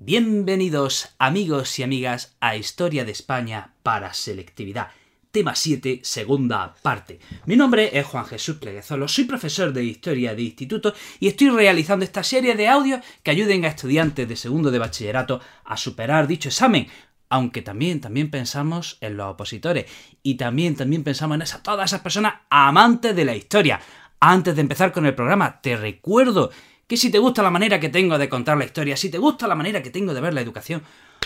Bienvenidos amigos y amigas a Historia de España para Selectividad. Tema 7, segunda parte. Mi nombre es Juan Jesús Pleguezolo, soy profesor de Historia de Instituto y estoy realizando esta serie de audios que ayuden a estudiantes de segundo de bachillerato a superar dicho examen. Aunque también, también pensamos en los opositores y también, también pensamos en todas esas personas amantes de la historia. Antes de empezar con el programa, te recuerdo que si te gusta la manera que tengo de contar la historia, si te gusta la manera que tengo de ver la educación,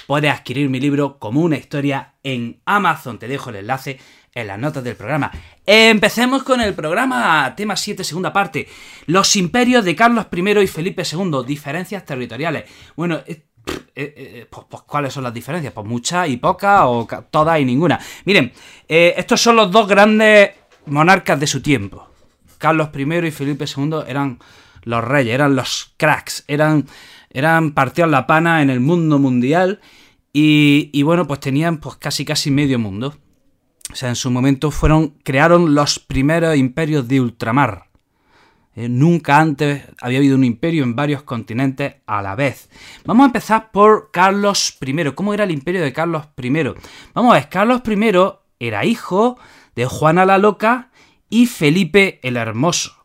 puedes adquirir mi libro como una historia en Amazon. Te dejo el enlace en las notas del programa. Empecemos con el programa, tema 7, segunda parte. Los imperios de Carlos I y Felipe II, diferencias territoriales. Bueno, eh, eh, eh, pues, pues, ¿cuáles son las diferencias? Pues muchas y pocas, o todas y ninguna. Miren, estos son los dos grandes monarcas de su tiempo. Carlos I y Felipe II eran los reyes, eran los cracks, eran, eran partidos la pana en el mundo mundial y, bueno, pues tenían pues casi casi medio mundo. O sea, en su momento fueron, crearon los primeros imperios de ultramar. Eh, nunca antes había habido un imperio en varios continentes a la vez. Vamos a empezar por Carlos I. ¿Cómo era el imperio de Carlos I? Vamos a ver, Carlos I era hijo de Juana la Loca y Felipe el Hermoso.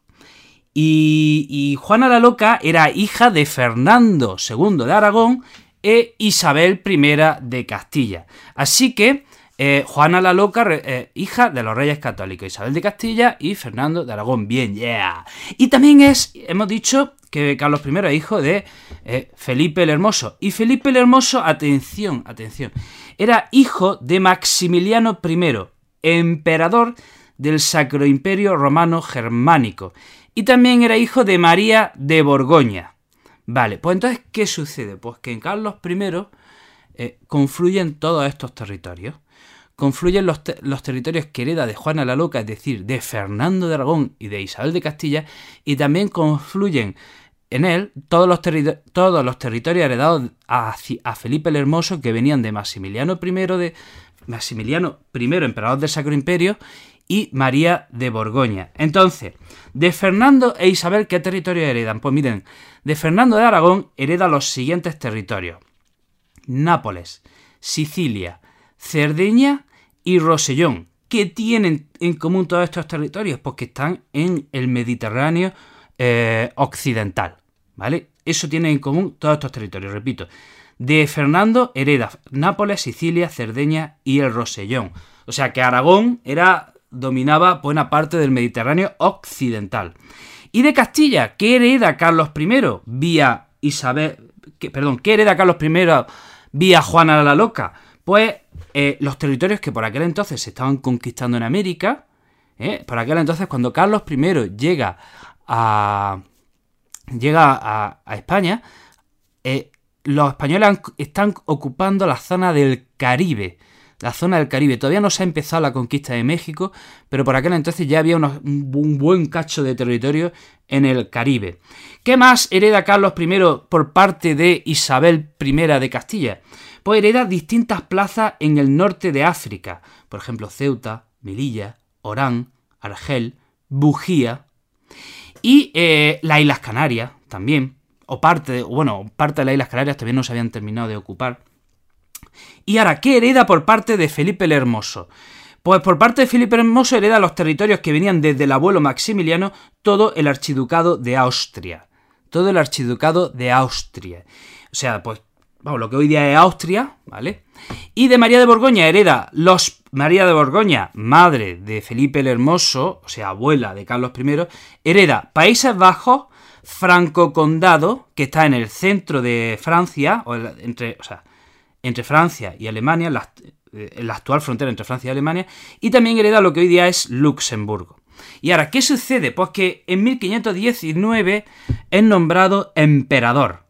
Y, Juana la Loca era hija de Fernando II de Aragón e Isabel I de Castilla. Así que eh, Juana la Loca, eh, hija de los reyes católicos, Isabel de Castilla y Fernando de Aragón. Bien, yeah. Y también es, hemos dicho que Carlos I es hijo de eh, Felipe el Hermoso. Y Felipe el Hermoso, atención, atención, era hijo de Maximiliano I, emperador del Sacro Imperio Romano Germánico y también era hijo de María de Borgoña. Vale, pues entonces, ¿qué sucede? Pues que en Carlos I eh, confluyen todos estos territorios. Confluyen los, territorios que hereda de Juana la Loca, es decir, de Fernando de Aragón y de Isabel de Castilla, y también confluyen en él todos los, todos los territorios heredados a, a, Felipe el Hermoso que venían de Maximiliano I de Maximiliano I, emperador del Sacro Imperio, y María de Borgoña. Entonces, de Fernando e Isabel, ¿qué territorio heredan? Pues miren, de Fernando de Aragón hereda los siguientes territorios. Nápoles, Sicilia, Cerdeña y Rosellón. ¿Qué tienen en común todos estos territorios? Pues que están en el Mediterráneo eh, occidental. ¿Vale? Eso tiene en común todos estos territorios, repito. De Fernando hereda Nápoles, Sicilia, Cerdeña y el Rosellón. O sea que Aragón era dominaba buena parte del Mediterráneo occidental. Y de Castilla, ¿qué hereda Carlos I vía Isabel, perdón, qué hereda Carlos I vía Juana la Loca? Pues eh, los territorios que por aquel entonces se estaban conquistando en América, eh, por aquel entonces cuando Carlos I llega a llega a, España, eh, los españoles están ocupando la zona del Caribe la zona del Caribe. Todavía no se ha empezado la conquista de México, pero por aquel entonces ya había un buen cacho de territorio en el Caribe. ¿Qué más hereda Carlos I por parte de Isabel I de Castilla? Pues hereda distintas plazas en el norte de África, por ejemplo Ceuta, Melilla, Orán, Argel, Bujía y eh, las Islas Canarias también, o parte, bueno, parte de las Islas Canarias todavía no se habían terminado de ocupar. Y ahora, ¿qué hereda por parte de Felipe el Hermoso? Pues por parte de Felipe el Hermoso hereda los territorios que venían desde el abuelo Maximiliano, todo el archiducado de Austria. Todo el archiducado de Austria. O sea, pues, vamos, lo que hoy día es Austria, ¿vale? Y de María de Borgoña hereda los María de Borgoña, madre de Felipe el Hermoso, o sea, abuela de Carlos I, hereda Países Bajos, Franco Condado, que está en el centro de Francia, o entre, o sea, entre Francia y Alemania, la, eh, la actual frontera entre Francia y Alemania, y también hereda lo que hoy día es Luxemburgo. Y ahora, ¿qué sucede? Pues que en 1519 es nombrado emperador.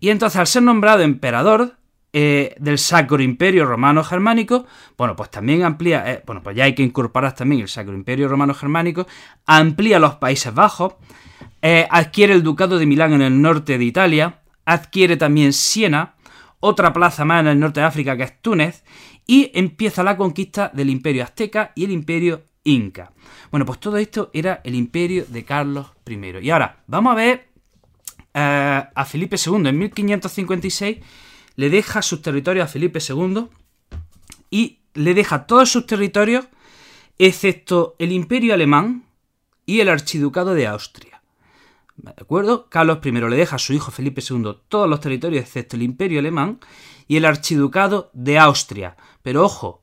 Y entonces, al ser nombrado emperador eh, del Sacro Imperio Romano Germánico, bueno, pues también amplía, eh, bueno, pues ya hay que incorporar también el Sacro Imperio Romano Germánico, amplía los Países Bajos, adquiere el Ducado de Milán en el norte de Italia, adquiere también Siena, otra plaza más en el norte de África que es Túnez, y empieza la conquista del imperio azteca y el imperio inca. Bueno, pues todo esto era el imperio de Carlos I. Y ahora, vamos a ver eh, a Felipe II en 1556, le deja sus territorios a Felipe II y le deja todos sus territorios excepto el imperio alemán y el archiducado de Austria. ¿De acuerdo? Carlos I le deja a su hijo Felipe II todos los territorios excepto el imperio alemán y el archiducado de Austria. Pero ojo,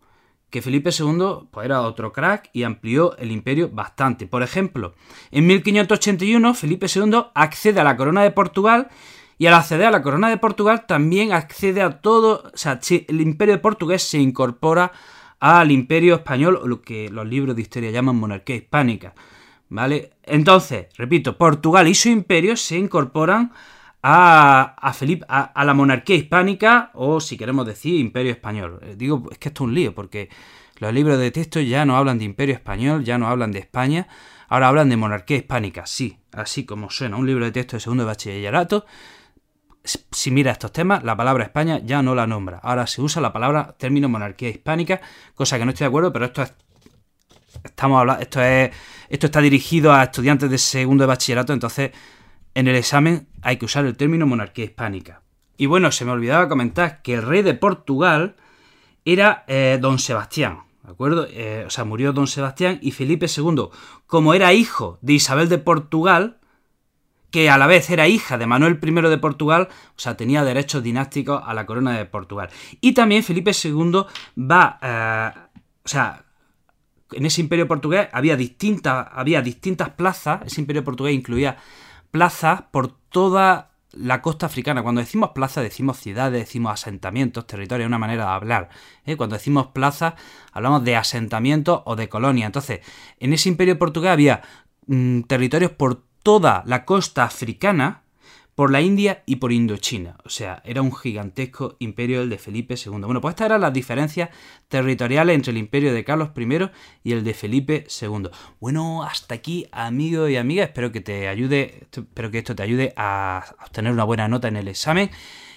que Felipe II pues, era otro crack y amplió el imperio bastante. Por ejemplo, en 1581 Felipe II accede a la corona de Portugal y al acceder a la corona de Portugal también accede a todo, o sea, el imperio portugués se incorpora al imperio español o lo que los libros de historia llaman monarquía hispánica. ¿Vale? Entonces, repito, Portugal y su imperio se incorporan a, Felipe, a, la monarquía hispánica o, si queremos decir, imperio español. Eh, digo, es que esto es un lío, porque los libros de texto ya no hablan de imperio español, ya no hablan de España, ahora hablan de monarquía hispánica, sí, así como suena un libro de texto de segundo de bachillerato. Si mira estos temas, la palabra España ya no la nombra. Ahora se usa la palabra término monarquía hispánica, cosa que no estoy de acuerdo, pero esto es estamos hablando, esto es esto está dirigido a estudiantes de segundo de bachillerato, entonces en el examen hay que usar el término monarquía hispánica. Y bueno, se me olvidaba comentar que el rey de Portugal era eh, don Sebastián, ¿de acuerdo? Eh, o sea, murió don Sebastián y Felipe II, como era hijo de Isabel de Portugal, que a la vez era hija de Manuel I de Portugal, o sea, tenía derechos dinásticos a la corona de Portugal. Y también Felipe II va, eh, o sea, en ese imperio portugués había distintas, había distintas plazas, ese imperio portugués incluía plazas por toda la costa africana. Cuando decimos plaza, decimos ciudades, decimos asentamientos, territorio, es una manera de hablar. ¿eh? Cuando decimos plaza, hablamos de asentamientos o de colonia. Entonces, en ese imperio portugués había mm, territorios por toda la costa africana, por la India y por Indochina. O sea, era un gigantesco imperio el de Felipe II. Bueno, pues estas eran las diferencias territoriales entre el imperio de Carlos I y el de Felipe II. Bueno, hasta aquí, amigo y amiga. Espero que te ayude, espero que esto te ayude a obtener una buena nota en el examen.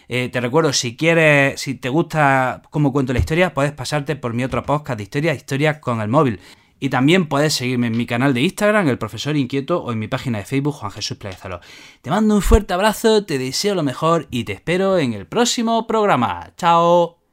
Eh, te recuerdo, si quieres, si te gusta cómo cuento la historia, puedes pasarte por mi otro podcast de historia, historia con el móvil. Y también puedes seguirme en mi canal de Instagram, El Profesor Inquieto, o en mi página de Facebook, Juan Jesús Playazalo. Te mando un fuerte abrazo, te deseo lo mejor y te espero en el próximo programa. ¡Chao!